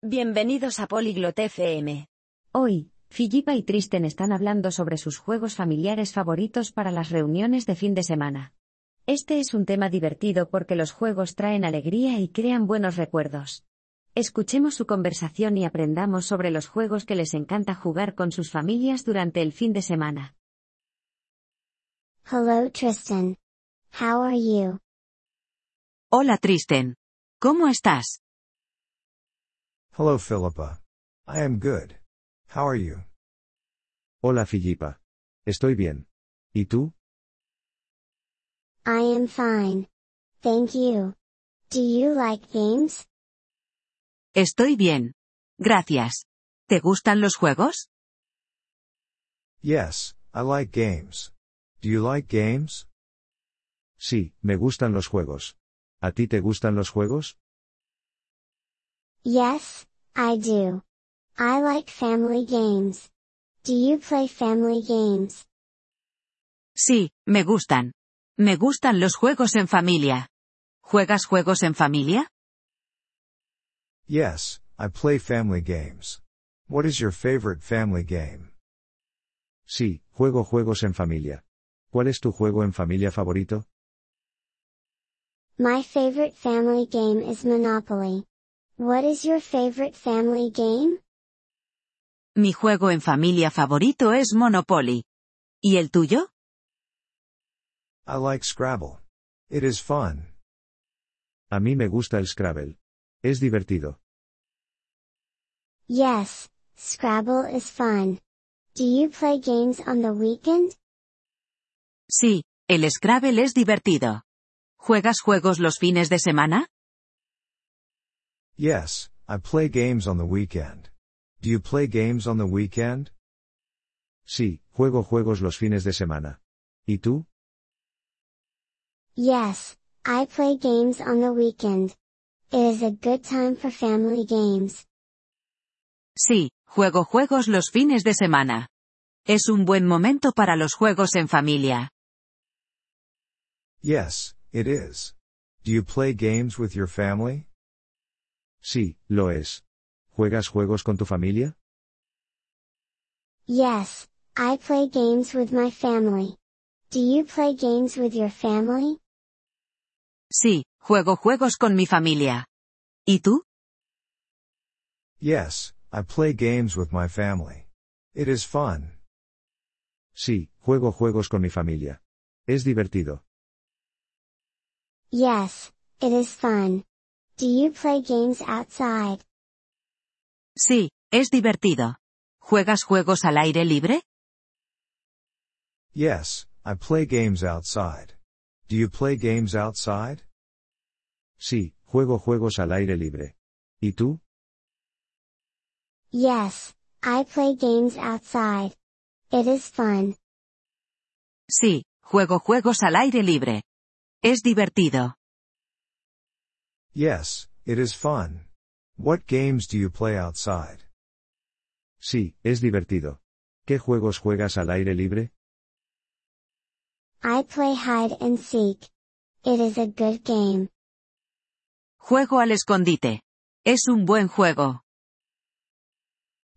Bienvenidos a Polyglot FM. Hoy, Filippa y Tristen están hablando sobre sus juegos familiares favoritos para las reuniones de fin de semana. Este es un tema divertido porque los juegos traen alegría y crean buenos recuerdos. Escuchemos su conversación y aprendamos sobre los juegos que les encanta jugar con sus familias durante el fin de semana. Hello Tristan. How are you? Hola Tristen. ¿Cómo estás? Hello Philippa. I am good. How are you? Hola Filippa. Estoy bien. ¿Y tú? I am fine. Thank you. Do you like games? Estoy bien. Gracias. ¿Te gustan los juegos? Yes, I like games. Do you like games? Sí, me gustan los juegos. ¿A ti te gustan los juegos? Yes, I do. I like family games. Do you play family games? Sí, me gustan. Me gustan los juegos en familia. ¿Juegas juegos en familia? Yes, I play family games. What is your favorite family game? Sí, juego juegos en familia. ¿Cuál es tu juego en familia favorito? My favorite family game is Monopoly. What is your favorite family game? Mi juego en familia favorito es Monopoly. ¿Y el tuyo? I like Scrabble. It is fun. A mí me gusta el Scrabble. Es divertido. Yes, Scrabble is fun. Do you play games on the weekend? Sí, el Scrabble es divertido. ¿Juegas juegos los fines de semana? Yes, I play games on the weekend. Do you play games on the weekend? Sí, juego juegos los fines de semana. ¿Y tú? Yes, I play games on the weekend. It is a good time for family games. Sí, juego juegos los fines de semana. Es un buen momento para los juegos en familia. Yes, it is. Do you play games with your family? Sí, lo es. ¿Juegas juegos con tu familia? Yes, I play games with my family. Do you play games with your family? Sí, juego juegos con mi familia. ¿Y tú? Yes, I play games with my family. It is fun. Sí, juego juegos con mi familia. Es divertido. Yes, it is fun. Do you play games outside? Sí, es divertido. ¿Juegas juegos al aire libre? Yes, I play games outside. Do you play games outside? Sí, juego juegos al aire libre. ¿Y tú? Yes, I play games outside. It is fun. Sí, juego juegos al aire libre. Es divertido. Yes, it is fun. What games do you play outside? Sí, es divertido. ¿Qué juegos juegas al aire libre? I play hide and seek. It is a good game. Juego al escondite. Es un buen juego.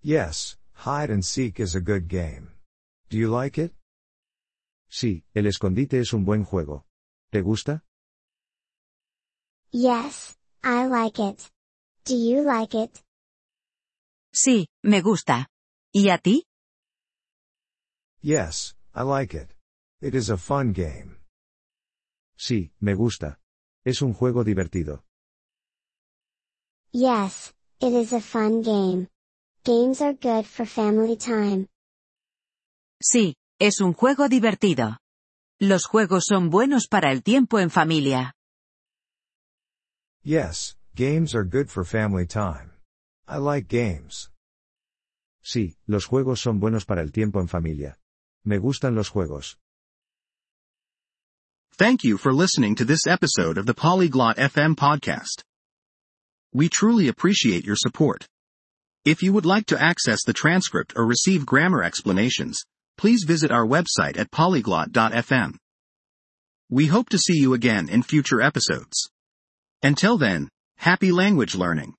Yes, hide and seek is a good game. Do you like it? Sí, el escondite es un buen juego. ¿Te gusta? Yes, I like it. Do you like it? Sí, me gusta. ¿Y a ti? Yes, I like it. It is a fun game. Sí, me gusta. Es un juego divertido. Yes, it is a fun game. Games are good for family time. Sí, es un juego divertido. Los juegos son buenos para el tiempo en familia. Yes, games are good for family time. I like games. Sí, los juegos son buenos para el tiempo en familia. Me gustan los juegos. Thank you for listening to this episode of the Polyglot FM podcast. We truly appreciate your support. If you would like to access the transcript or receive grammar explanations, please visit our website at polyglot.fm. We hope to see you again in future episodes. Until then, happy language learning.